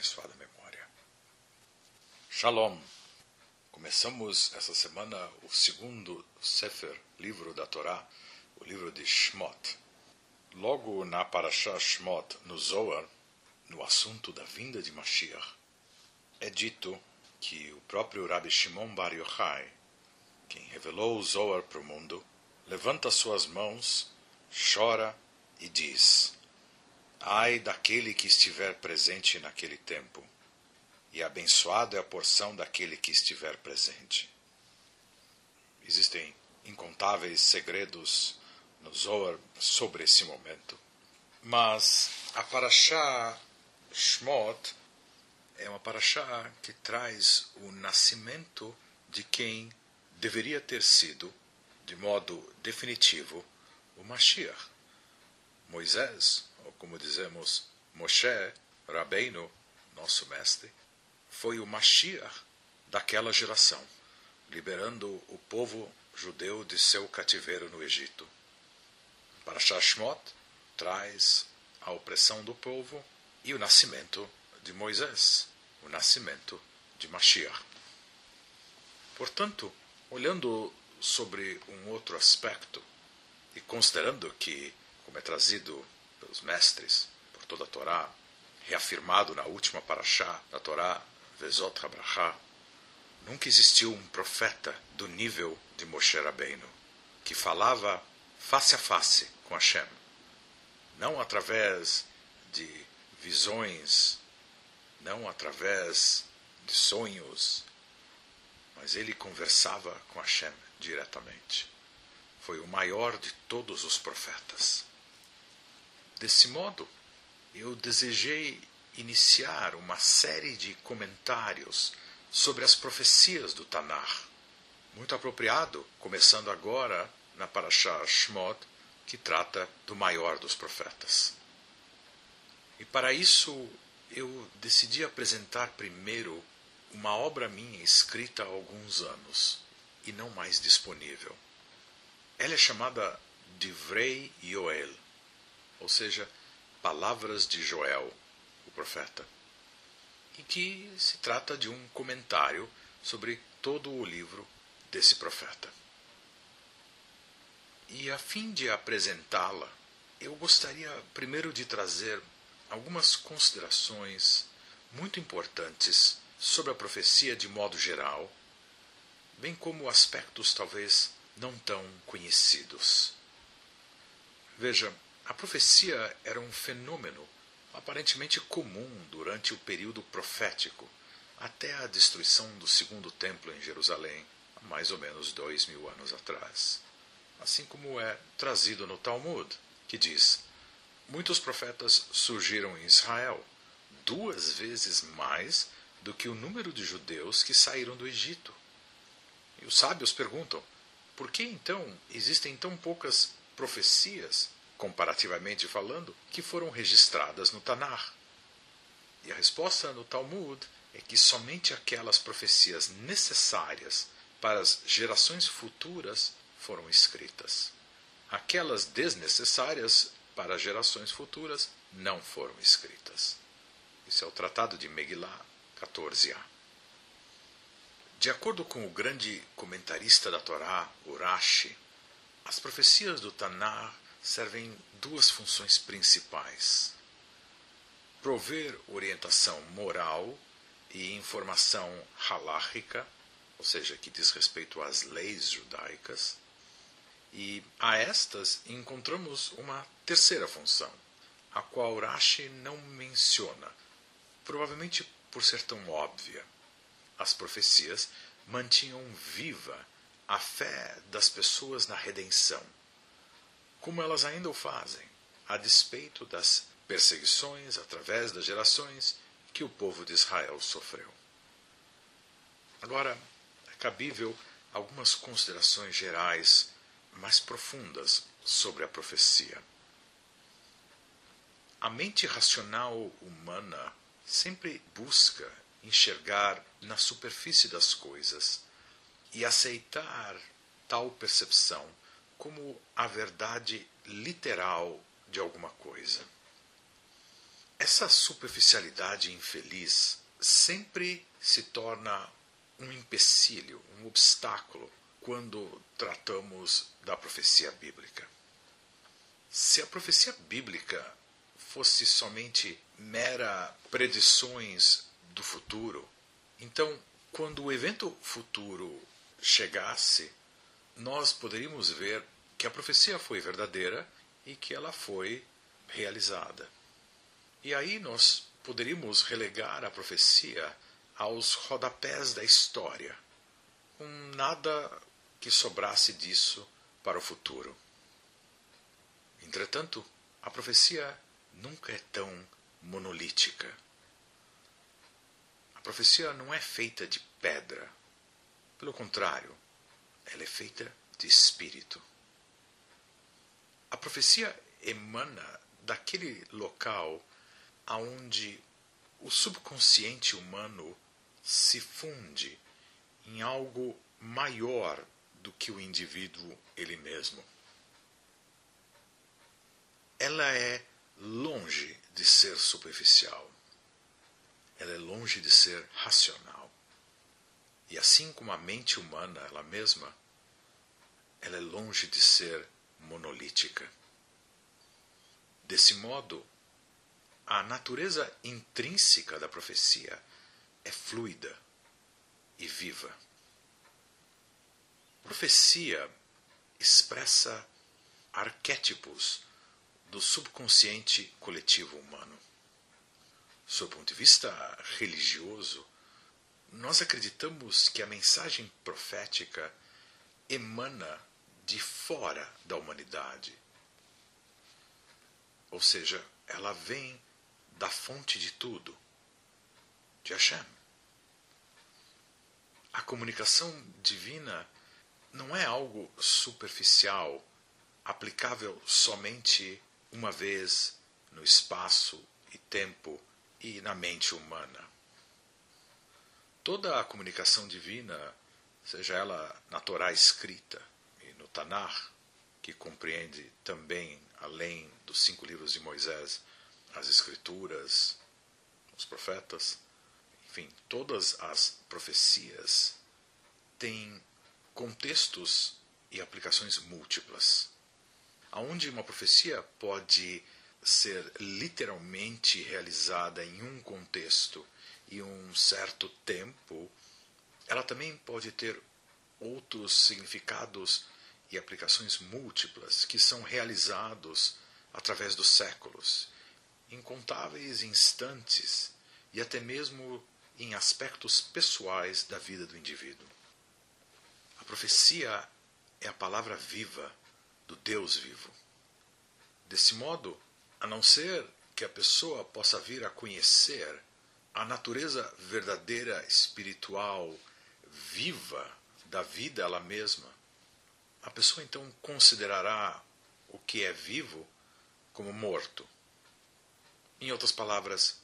abençoada memória. Shalom! Começamos essa semana o segundo Sefer, livro da Torá, o livro de Shmot. Logo na Parashah Shmot, no Zohar, no assunto da vinda de Mashiach, é dito que o próprio Rabbi Shimon Bar Yochai, quem revelou o Zohar para o mundo, levanta suas mãos, chora e diz: Ai daquele que estiver presente naquele tempo, e abençoado é a porção daquele que estiver presente. Existem incontáveis segredos no Zohar sobre esse momento. Mas a Parashá Shmot é uma Parashá que traz o nascimento de quem deveria ter sido, de modo definitivo, o Mashiach. Moisés, ou como dizemos, Moshe, Rabbeinu, nosso mestre, foi o Mashiach daquela geração, liberando o povo judeu de seu cativeiro no Egito. Para Shashmot traz a opressão do povo e o nascimento de Moisés, o nascimento de Mashiach. Portanto, olhando sobre um outro aspecto e considerando que, como é trazido pelos mestres, por toda a Torá, reafirmado na última paraxá da Torá, Vezot Habrachá, nunca existiu um profeta do nível de Moshe Rabbeinu, que falava face a face com Hashem. Não através de visões, não através de sonhos, mas ele conversava com Hashem diretamente. Foi o maior de todos os profetas. Desse modo, eu desejei iniciar uma série de comentários sobre as profecias do Tanar. Muito apropriado, começando agora na Parashah Shmot, que trata do maior dos profetas. E para isso eu decidi apresentar primeiro uma obra minha escrita há alguns anos e não mais disponível. Ela é chamada Divrei Yoel, ou seja, Palavras de Joel, o profeta, e que se trata de um comentário sobre todo o livro desse profeta. E a fim de apresentá-la, eu gostaria primeiro de trazer algumas considerações muito importantes sobre a profecia de modo geral, bem como aspectos talvez não tão conhecidos. Veja, a profecia era um fenômeno aparentemente comum durante o período profético, até a destruição do segundo templo em Jerusalém, há mais ou menos dois mil anos atrás assim como é trazido no Talmud, que diz: Muitos profetas surgiram em Israel, duas vezes mais do que o número de judeus que saíram do Egito. E os sábios perguntam: por que então existem tão poucas profecias, comparativamente falando, que foram registradas no Tanar? E a resposta no Talmud é que somente aquelas profecias necessárias para as gerações futuras foram escritas. Aquelas desnecessárias para gerações futuras não foram escritas. Isso é o Tratado de Megillah 14a. De acordo com o grande comentarista da Torá, Urashi, as profecias do Tanar servem duas funções principais: prover orientação moral e informação halárrica, ou seja, que diz respeito às leis judaicas, e a estas encontramos uma terceira função, a qual Rashi não menciona, provavelmente por ser tão óbvia. As profecias mantinham viva a fé das pessoas na redenção, como elas ainda o fazem, a despeito das perseguições através das gerações que o povo de Israel sofreu. Agora, é cabível algumas considerações gerais mais profundas sobre a profecia. A mente racional humana sempre busca enxergar na superfície das coisas e aceitar tal percepção como a verdade literal de alguma coisa. Essa superficialidade infeliz sempre se torna um empecilho, um obstáculo quando tratamos da profecia bíblica. Se a profecia bíblica fosse somente mera predições do futuro, então, quando o evento futuro chegasse, nós poderíamos ver que a profecia foi verdadeira e que ela foi realizada. E aí nós poderíamos relegar a profecia aos rodapés da história, com nada que sobrasse disso para o futuro. Entretanto, a profecia nunca é tão monolítica. A profecia não é feita de pedra. Pelo contrário, ela é feita de espírito. A profecia emana daquele local aonde o subconsciente humano se funde em algo maior do que o indivíduo ele mesmo. Ela é longe de ser superficial. Ela é longe de ser racional. E assim como a mente humana ela mesma, ela é longe de ser monolítica. Desse modo, a natureza intrínseca da profecia é fluida e viva. Profecia expressa arquétipos do subconsciente coletivo humano. Sob o ponto de vista religioso, nós acreditamos que a mensagem profética emana de fora da humanidade. Ou seja, ela vem da fonte de tudo, de Hashem. A comunicação divina não é algo superficial, aplicável somente uma vez no espaço e tempo e na mente humana. Toda a comunicação divina, seja ela na Torá escrita e no Tanar, que compreende também, além dos cinco livros de Moisés, as Escrituras, os profetas, enfim, todas as profecias têm contextos e aplicações múltiplas. Aonde uma profecia pode ser literalmente realizada em um contexto e um certo tempo, ela também pode ter outros significados e aplicações múltiplas que são realizados através dos séculos, incontáveis instantes e até mesmo em aspectos pessoais da vida do indivíduo. A profecia é a palavra viva do Deus vivo. Desse modo, a não ser que a pessoa possa vir a conhecer a natureza verdadeira, espiritual, viva da vida ela mesma, a pessoa então considerará o que é vivo como morto. Em outras palavras,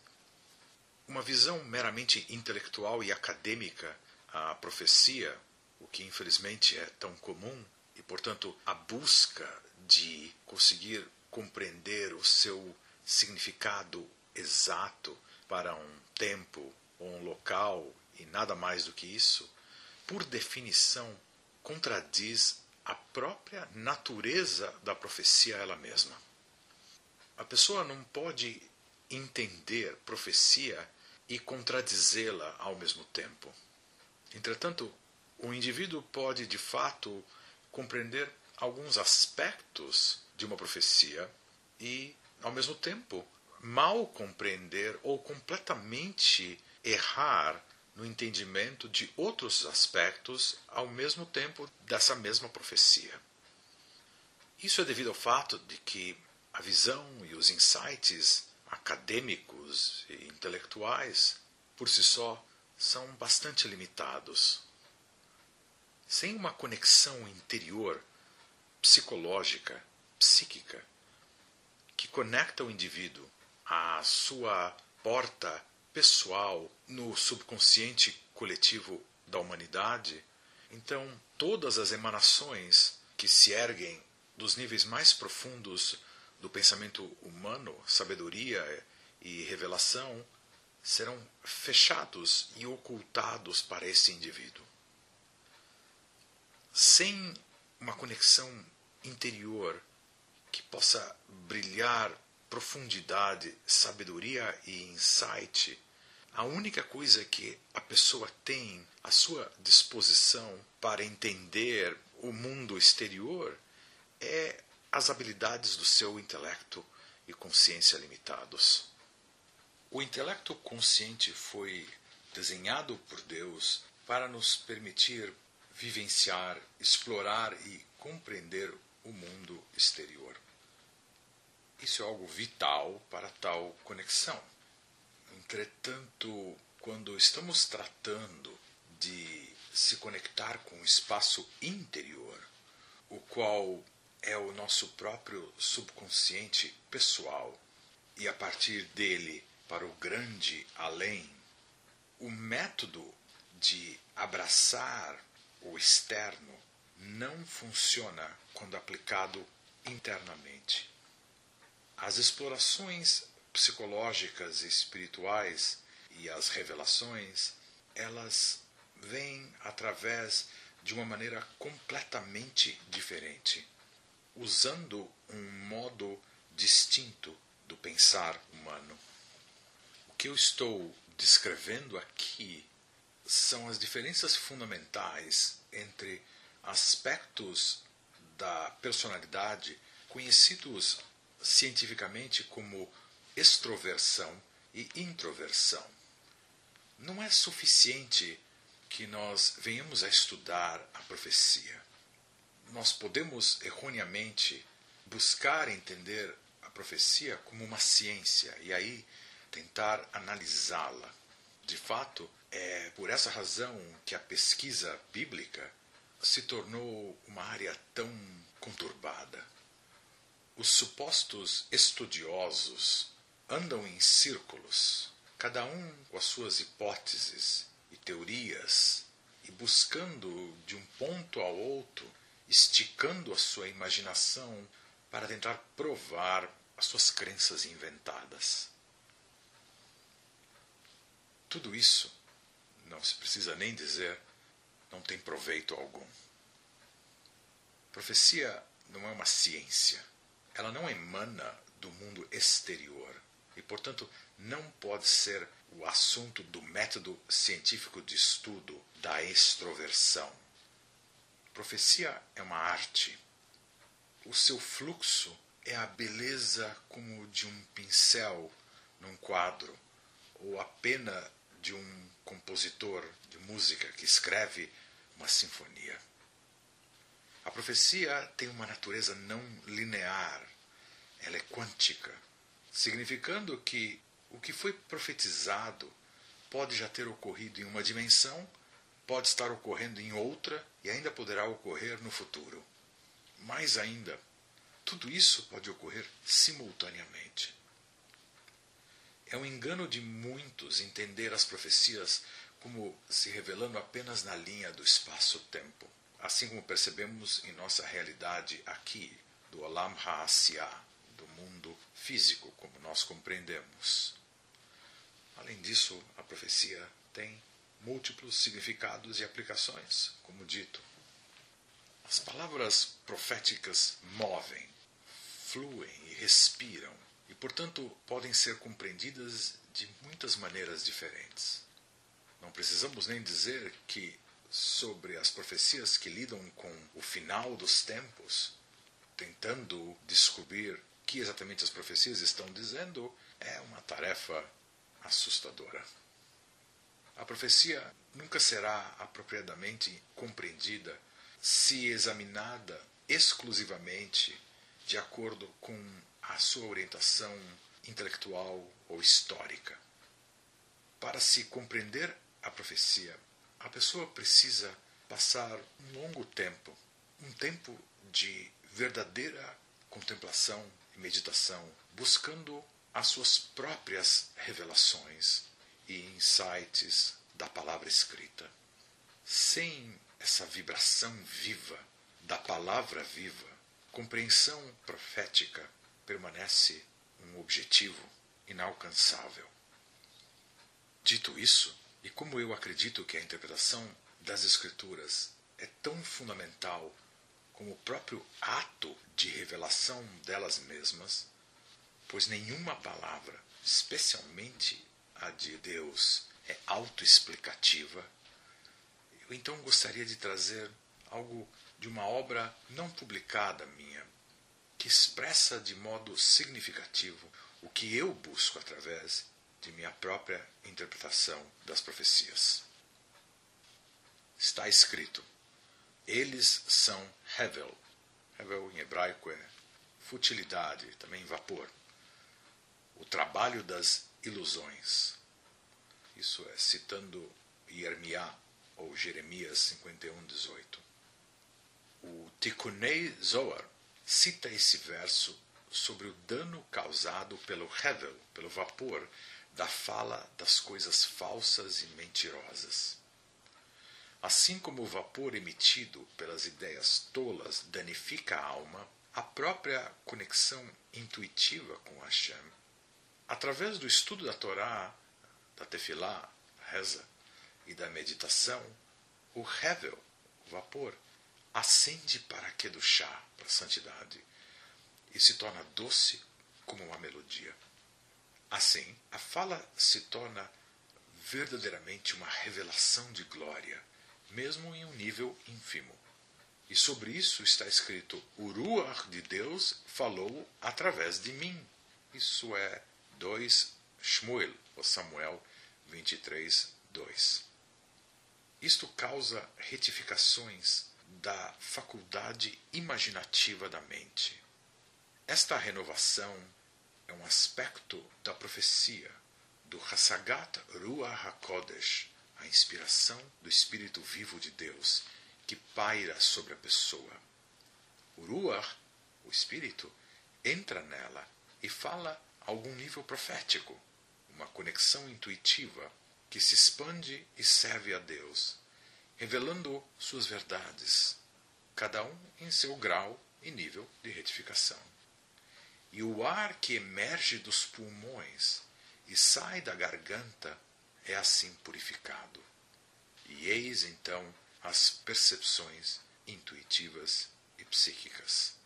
uma visão meramente intelectual e acadêmica à profecia, o que infelizmente é tão comum, e portanto a busca de conseguir compreender o seu significado exato para um tempo ou um local e nada mais do que isso, por definição, contradiz a própria natureza da profecia ela mesma. A pessoa não pode entender profecia e contradizê-la ao mesmo tempo. Entretanto, o indivíduo pode de fato compreender alguns aspectos de uma profecia e, ao mesmo tempo, mal compreender ou completamente errar no entendimento de outros aspectos ao mesmo tempo dessa mesma profecia. Isso é devido ao fato de que a visão e os insights acadêmicos e intelectuais, por si só, são bastante limitados. Sem uma conexão interior, psicológica, psíquica, que conecta o indivíduo à sua porta pessoal no subconsciente coletivo da humanidade, então todas as emanações que se erguem dos níveis mais profundos do pensamento humano, sabedoria e revelação, serão fechados e ocultados para esse indivíduo. Sem uma conexão interior que possa brilhar profundidade, sabedoria e insight, a única coisa que a pessoa tem à sua disposição para entender o mundo exterior é as habilidades do seu intelecto e consciência limitados. O intelecto consciente foi desenhado por Deus para nos permitir vivenciar, explorar e compreender o mundo exterior. Isso é algo vital para tal conexão. Entretanto, quando estamos tratando de se conectar com o espaço interior, o qual é o nosso próprio subconsciente pessoal, e a partir dele para o grande além, o método de abraçar o externo não funciona quando aplicado internamente. As explorações psicológicas e espirituais e as revelações, elas vêm através de uma maneira completamente diferente, usando um modo distinto do pensar humano. O que eu estou descrevendo aqui são as diferenças fundamentais entre aspectos da personalidade conhecidos cientificamente como extroversão e introversão. Não é suficiente que nós venhamos a estudar a profecia. Nós podemos erroneamente buscar entender a profecia como uma ciência e aí tentar analisá-la. De fato, é por essa razão que a pesquisa bíblica se tornou uma área tão conturbada. Os supostos estudiosos andam em círculos, cada um com as suas hipóteses e teorias, e buscando de um ponto ao outro, esticando a sua imaginação para tentar provar as suas crenças inventadas. Tudo isso, não se precisa nem dizer, não tem proveito algum. Profecia não é uma ciência. Ela não emana do mundo exterior e, portanto, não pode ser o assunto do método científico de estudo da extroversão. Profecia é uma arte. O seu fluxo é a beleza como de um pincel num quadro, ou a pena de um compositor de música que escreve uma sinfonia. A profecia tem uma natureza não linear, ela é quântica, significando que o que foi profetizado pode já ter ocorrido em uma dimensão, pode estar ocorrendo em outra e ainda poderá ocorrer no futuro. Mais ainda, tudo isso pode ocorrer simultaneamente. É um engano de muitos entender as profecias como se revelando apenas na linha do espaço-tempo, assim como percebemos em nossa realidade aqui, do Olam Ha'asiyah, do mundo físico, como nós compreendemos. Além disso, a profecia tem múltiplos significados e aplicações, como dito. As palavras proféticas movem, fluem e respiram, e, portanto, podem ser compreendidas de muitas maneiras diferentes. Não precisamos nem dizer que, sobre as profecias que lidam com o final dos tempos, tentando descobrir o que exatamente as profecias estão dizendo, é uma tarefa assustadora. A profecia nunca será apropriadamente compreendida se examinada exclusivamente de acordo com a sua orientação intelectual ou histórica. Para se compreender a profecia, a pessoa precisa passar um longo tempo, um tempo de verdadeira contemplação e meditação, buscando as suas próprias revelações e insights da palavra escrita. Sem essa vibração viva da palavra viva, compreensão profética permanece um objetivo inalcançável. Dito isso, e como eu acredito que a interpretação das Escrituras é tão fundamental como o próprio ato de revelação delas mesmas, pois nenhuma palavra, especialmente a de Deus, é autoexplicativa, eu então gostaria de trazer algo de uma obra não publicada minha, que expressa de modo significativo o que eu busco através de minha própria interpretação das profecias. Está escrito: eles são Hevel. Hevel em hebraico é futilidade, também vapor. O trabalho das ilusões. Isso é citando Yermiá ou Jeremias 51, 18. O Tikunei Zohar cita esse verso sobre o dano causado pelo Hevel, pelo vapor, da fala das coisas falsas e mentirosas. Assim como o vapor emitido pelas ideias tolas danifica a alma, a própria conexão intuitiva com Hashem, através do estudo da Torá, da Tefilá, reza, e da meditação, o Hevel, o vapor, ascende para Kedushá, para a santidade, e se torna doce como uma melodia. Assim, a fala se torna verdadeiramente uma revelação de glória, mesmo em um nível ínfimo. E sobre isso está escrito: O Ruach de Deus falou através de mim. Isso é 2 Shmuel, ou Samuel 23, 2. Isto causa retificações da faculdade imaginativa da mente. Esta renovação é um aspecto da profecia do Hasagat Ruach HaKodesh, a inspiração do Espírito vivo de Deus que paira sobre a pessoa. O Ruach, o Espírito, entra nela e fala a algum nível profético, uma conexão intuitiva que se expande e serve a Deus, revelando suas verdades, cada um em seu grau e nível de retificação e o ar que emerge dos pulmões e sai da garganta é assim purificado. E eis então as percepções intuitivas e psíquicas.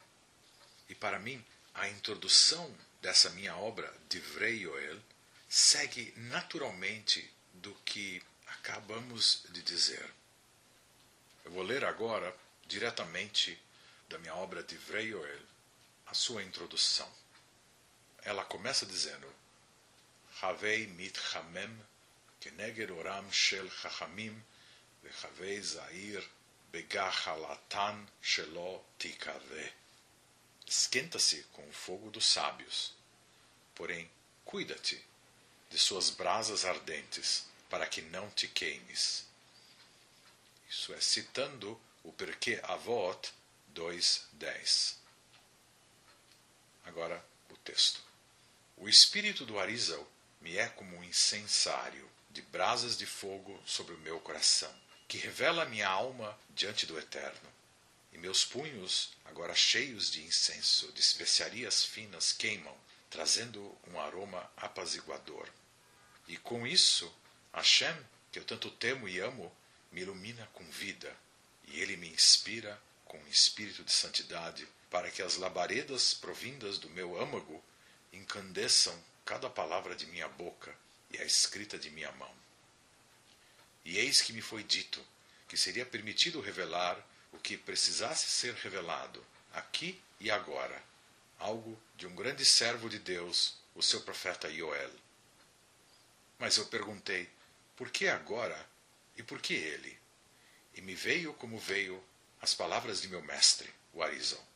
E para mim, a introdução dessa minha obra, Divrei Yoel, segue naturalmente do que acabamos de dizer. Eu vou ler agora, diretamente da minha obra Divrei Yoel, a sua introdução. Ela começa dizendo: Havei mitchamem keneged oram shel chachamim vechavei zair begachalatan shelo tikave. Esquenta-se com o fogo dos sábios, porém cuida-te de suas brasas ardentes, para que não te queimes. Isso é citando o Perquê Avot 2.10. Agora o texto. O espírito do Arizal me é como um incensário de brasas de fogo sobre o meu coração, que revela minha alma diante do Eterno. E meus punhos, agora cheios de incenso, de especiarias finas, queimam, trazendo um aroma apaziguador. E com isso, Hashem, que eu tanto temo e amo, me ilumina com vida, e ele me inspira com um espírito de santidade para que as labaredas provindas do meu âmago encandeçam cada palavra de minha boca e a escrita de minha mão. E eis que me foi dito que seria permitido revelar o que precisasse ser revelado, aqui e agora, algo de um grande servo de Deus, o seu profeta Joel. Mas eu perguntei, por que agora e por que ele? E me veio como veio as palavras de meu mestre, o Arizal.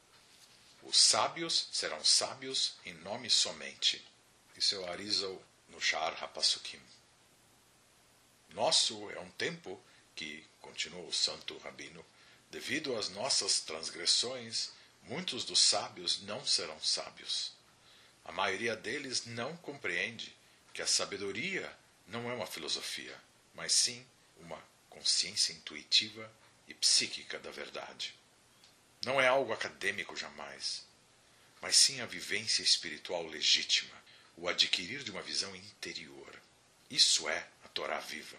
Os sábios serão sábios em nome somente. Isso é o Arizal no Shar HaPasukim. Nosso é um tempo que, continuou o santo rabino, devido às nossas transgressões, muitos dos sábios não serão sábios. A maioria deles não compreende que a sabedoria não é uma filosofia, mas sim uma consciência intuitiva e psíquica da verdade. Não é algo acadêmico jamais, mas sim a vivência espiritual legítima, o adquirir de uma visão interior. Isso é a Torá viva.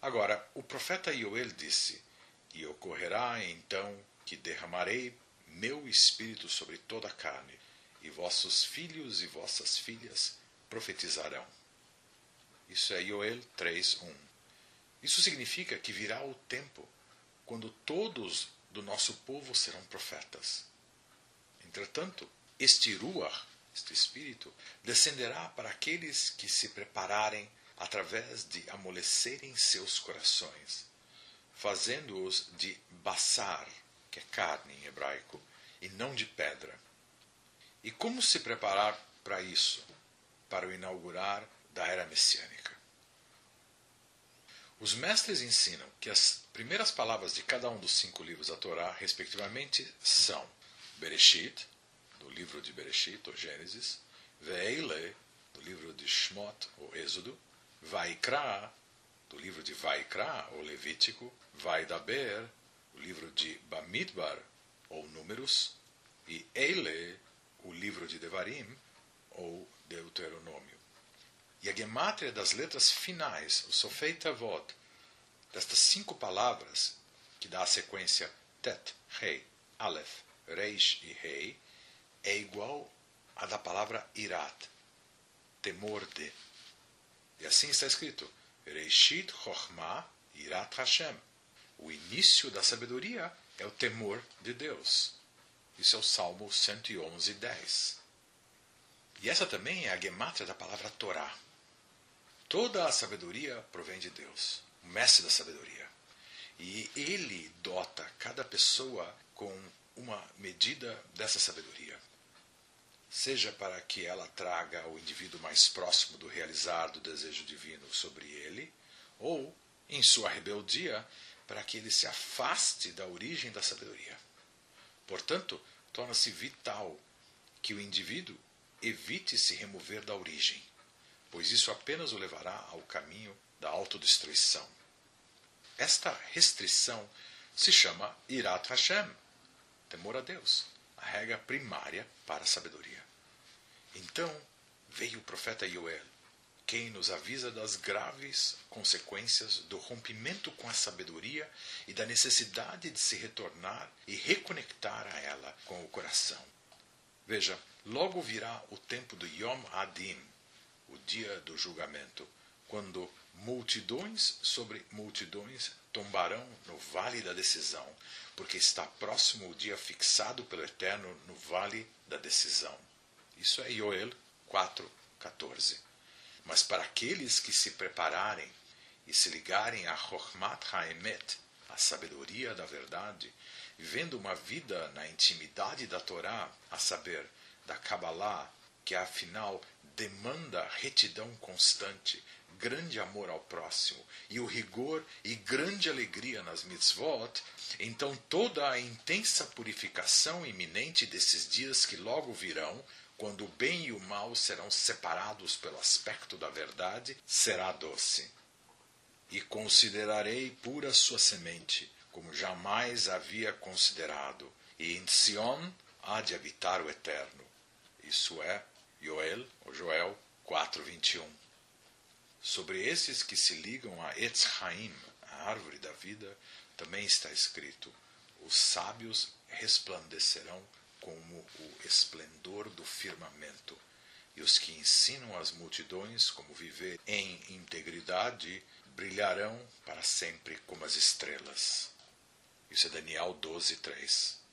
Agora, o profeta Yoel disse: E ocorrerá então que derramarei meu espírito sobre toda a carne, e vossos filhos e vossas filhas profetizarão. Isso é Yoel 3:1. Isso significa que virá o tempo quando todos do nosso povo serão profetas. Entretanto, este Ruach, este Espírito, descenderá para aqueles que se prepararem através de amolecerem seus corações, fazendo-os de basar, que é carne em hebraico, e não de pedra. E como se preparar para isso? Para o inaugurar da era messiânica. Os mestres ensinam que as primeiras palavras de cada um dos cinco livros da Torá, respectivamente, são Bereshit, do livro de Bereshit, ou Gênesis, Veile, do livro de Shmot, ou Êxodo, Vaikra, do livro de Vaikra, ou Levítico, Vaidaber, o livro de Bamidbar, ou Números, e Eile, o livro de Devarim, ou Deuteronômio. E a gemátria das letras finais, o Sofei Tavot, destas cinco palavras, que dá a sequência Tet, Rei, Aleph, Reish e Rei, é igual à da palavra Irat, temor de. E assim está escrito: Reishit Chochma Irat Hashem. O início da sabedoria é o temor de Deus. Isso é o Salmo 111, 10. E essa também é a gemátria da palavra Torá. Toda a sabedoria provém de Deus, o mestre da sabedoria. E ele dota cada pessoa com uma medida dessa sabedoria seja para que ela traga o indivíduo mais próximo do realizar do desejo divino sobre ele, ou, em sua rebeldia, para que ele se afaste da origem da sabedoria. Portanto, torna-se vital que o indivíduo evite se remover da origem, pois isso apenas o levará ao caminho da autodestruição. Esta restrição se chama Irat Hashem, temor a Deus a regra primária para a sabedoria. Então veio o profeta Joel, quem nos avisa das graves consequências do rompimento com a sabedoria e da necessidade de se retornar e reconectar a ela com o coração. Veja, logo virá o tempo do Yom Adim, o dia do julgamento, quando multidões sobre multidões tombarão no vale da decisão, porque está próximo o dia fixado pelo Eterno no vale da decisão. Isso é Joel 4:14. Mas para aqueles que se prepararem e se ligarem a Chochmat Haemet, a sabedoria da verdade, vivendo uma vida na intimidade da Torá, a saber, da Kabbalah, que afinal demanda retidão constante, grande amor ao próximo e o rigor e grande alegria nas mitzvot, então toda a intensa purificação iminente desses dias que logo virão, quando o bem e o mal serão separados pelo aspecto da verdade, será doce. E considerarei pura sua semente, como jamais havia considerado, e em Sion há de habitar o Eterno. Isso é Joel, ou Joel 4:21. Sobre esses que se ligam a Etz Haim, a árvore da vida, também está escrito: os sábios resplandecerão como o esplendor do firmamento, e os que ensinam as multidões como viver em integridade brilharão para sempre como as estrelas. Isso é Daniel 12, 3.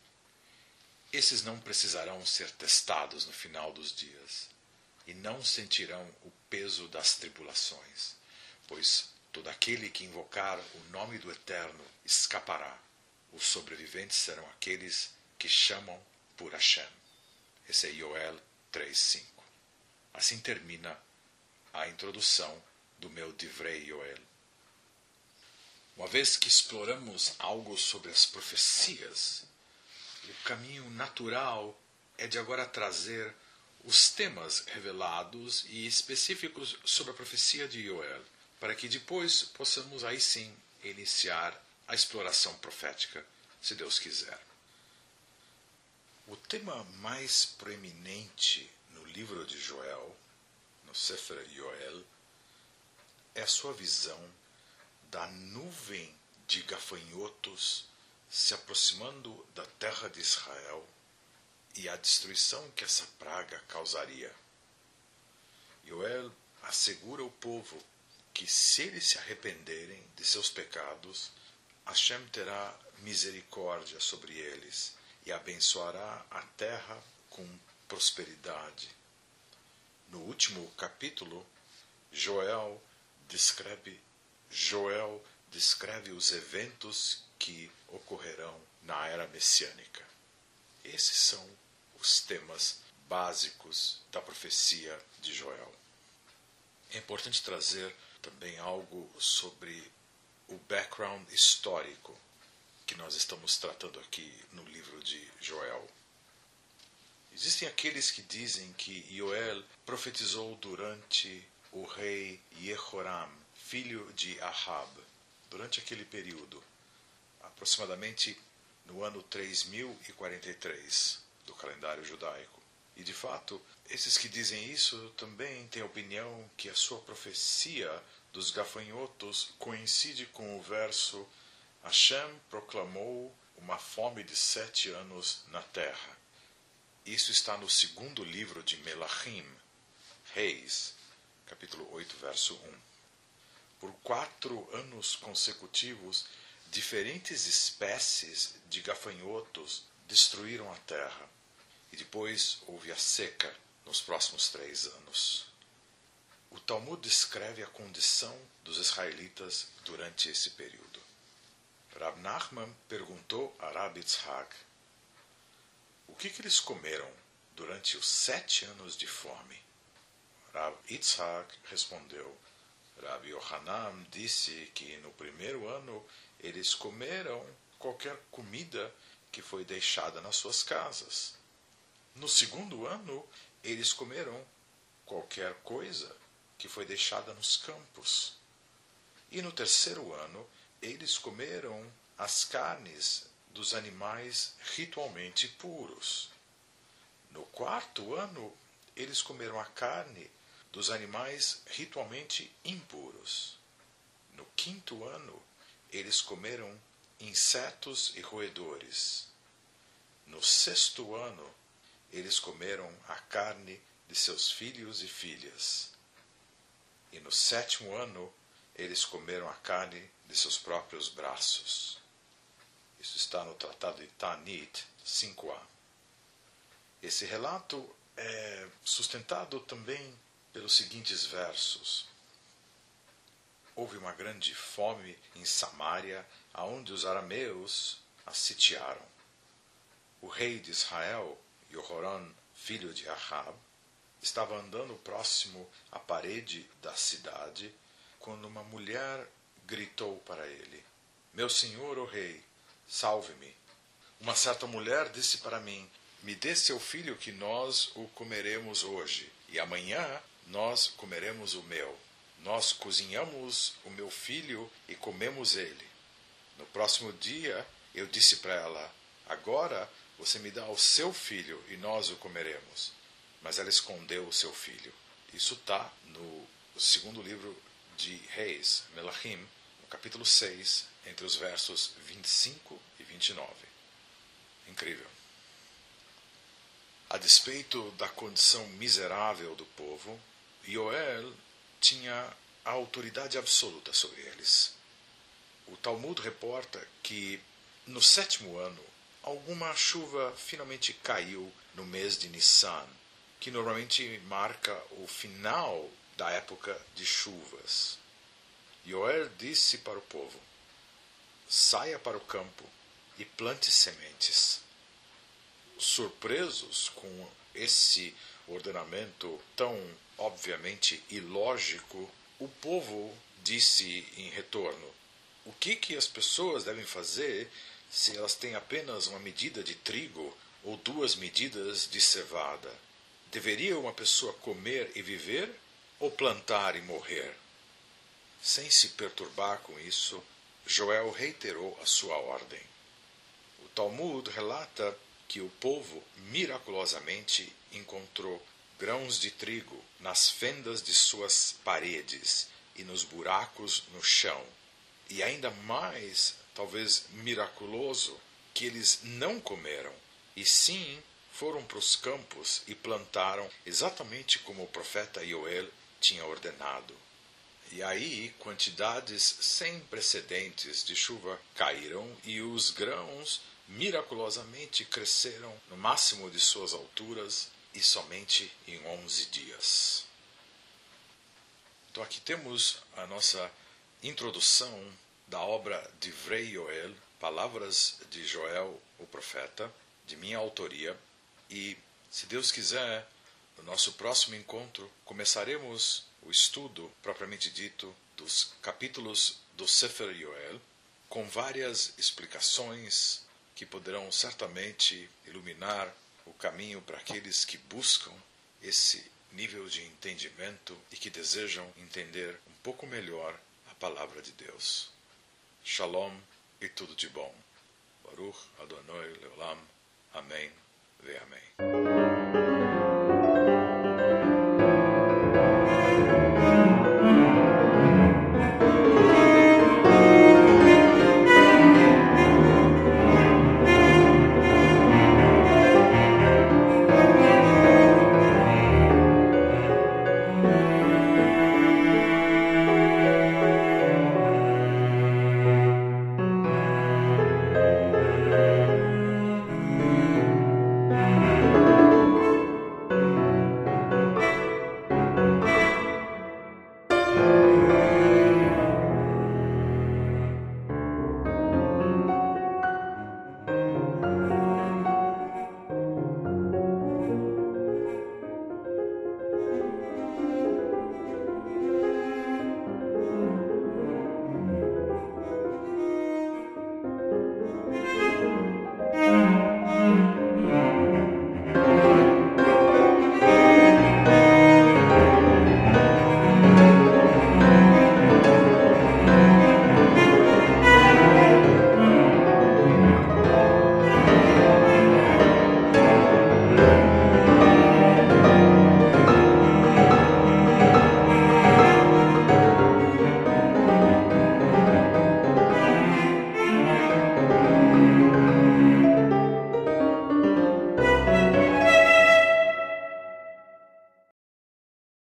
Esses não precisarão ser testados no final dos dias e não sentirão o peso das tribulações, pois todo aquele que invocar o nome do Eterno escapará. Os sobreviventes serão aqueles que chamam por Hashem. Esse é Joel 3.5. Assim termina a introdução do meu Divrei Joel. Uma vez que exploramos algo sobre as profecias, o caminho natural é de agora trazer os temas revelados e específicos sobre a profecia de Joel, para que depois possamos aí sim iniciar a exploração profética, se Deus quiser. O tema mais proeminente no livro de Joel, no Sefer Joel, é a sua visão da nuvem de gafanhotos se aproximando da terra de Israel e a destruição que essa praga causaria. Joel assegura o povo que se eles se arrependerem de seus pecados, Hashem terá misericórdia sobre eles e abençoará a terra com prosperidade. No último capítulo, Joel descreve Joel descreve os eventos que ocorrerão na era messiânica. Esses são os temas básicos da profecia de Joel. É importante trazer também algo sobre o background histórico que nós estamos tratando aqui no livro de Joel. Existem aqueles que dizem que Joel profetizou durante o rei Jehoram, filho de Ahab, durante aquele período, aproximadamente no ano 3043 do calendário judaico. E de fato, esses que dizem isso também têm a opinião que a sua profecia dos gafanhotos coincide com o verso Hashem proclamou uma fome de sete anos na terra. Isso está no segundo livro de Melachim, Reis, capítulo 8, verso 1. Por quatro anos consecutivos, diferentes espécies de gafanhotos destruíram a terra. E depois houve a seca nos próximos três anos. O Talmud descreve a condição dos israelitas durante esse período. Rab Nachman perguntou a Rab Yitzhak o que, que eles comeram durante os sete anos de fome. Rab Yitzhak respondeu: Rab Yohanan disse que no primeiro ano eles comeram qualquer comida que foi deixada nas suas casas. No segundo ano, eles comeram qualquer coisa que foi deixada nos campos. E no terceiro ano, eles comeram as carnes dos animais ritualmente puros. No quarto ano, eles comeram a carne dos animais ritualmente impuros. No quinto ano, eles comeram insetos e roedores. No sexto ano, eles comeram a carne de seus filhos e filhas. E no sétimo ano, eles comeram a carne de seus próprios braços. Isso está no Tratado de Tanit 5a. Esse relato é sustentado também pelos seguintes versos. Houve uma grande fome em Samaria, aonde os arameus a sitiaram. O rei de Israel, Jehoram, filho de Ahab, estava andando próximo à parede da cidade quando uma mulher gritou para ele: Meu senhor, o rei, salve-me. Uma certa mulher disse para mim: Me dê seu filho que nós o comeremos hoje, e amanhã nós comeremos o meu. Nós cozinhamos o meu filho e comemos ele. No próximo dia eu disse para ela: Agora você me dá o seu filho e nós o comeremos. Mas ela escondeu o seu filho. Isso está no segundo livro de Reis, Melachim, no capítulo 6, entre os versos 25 e 29. Incrível. A despeito da condição miserável do povo, Joel tinha a autoridade absoluta sobre eles. O Talmud reporta que no sétimo ano alguma chuva finalmente caiu no mês de Nissan, que normalmente marca o final da época de chuvas. Joel disse para o povo: saia para o campo e plante sementes. Surpresos com esse ordenamento tão obviamente ilógico, o povo disse em retorno: o que, que as pessoas devem fazer se elas têm apenas uma medida de trigo ou duas medidas de cevada? Deveria uma pessoa comer e viver ou plantar e morrer? Sem se perturbar com isso, Joel reiterou a sua ordem. O Talmud relata que o povo miraculosamente encontrou grãos de trigo nas fendas de suas paredes e nos buracos no chão. E ainda mais, talvez miraculoso, que eles não comeram, e sim foram para os campos e plantaram exatamente como o profeta Joel tinha ordenado. E aí, quantidades sem precedentes de chuva caíram e os grãos miraculosamente cresceram no máximo de suas alturas e somente em 11 dias. Então aqui temos a nossa introdução da obra de Vrei Joel, Palavras de Joel, o profeta, de minha autoria, e se Deus quiser, no nosso próximo encontro começaremos o estudo propriamente dito dos capítulos do Sefer Yoel, com várias explicações que poderão certamente iluminar o caminho para aqueles que buscam esse nível de entendimento e que desejam entender um pouco melhor a palavra de Deus. Shalom e tudo de bom. Baruch Adonai Leolam. Amém ve Amém.